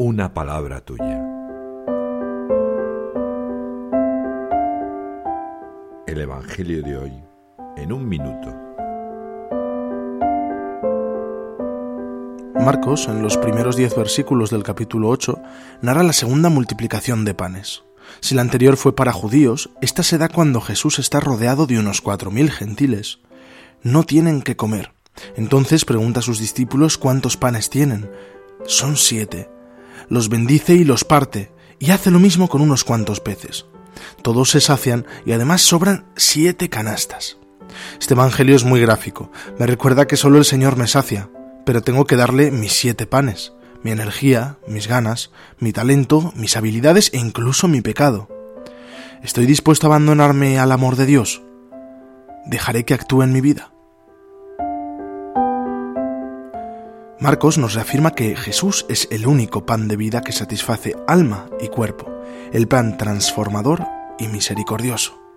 una palabra tuya. El Evangelio de hoy en un minuto. Marcos, en los primeros diez versículos del capítulo 8, narra la segunda multiplicación de panes. Si la anterior fue para judíos, esta se da cuando Jesús está rodeado de unos cuatro mil gentiles. No tienen que comer. Entonces pregunta a sus discípulos cuántos panes tienen. Son siete. Los bendice y los parte, y hace lo mismo con unos cuantos peces. Todos se sacian y además sobran siete canastas. Este Evangelio es muy gráfico. Me recuerda que solo el Señor me sacia, pero tengo que darle mis siete panes, mi energía, mis ganas, mi talento, mis habilidades e incluso mi pecado. ¿Estoy dispuesto a abandonarme al amor de Dios? ¿Dejaré que actúe en mi vida? Marcos nos reafirma que Jesús es el único pan de vida que satisface alma y cuerpo, el pan transformador y misericordioso.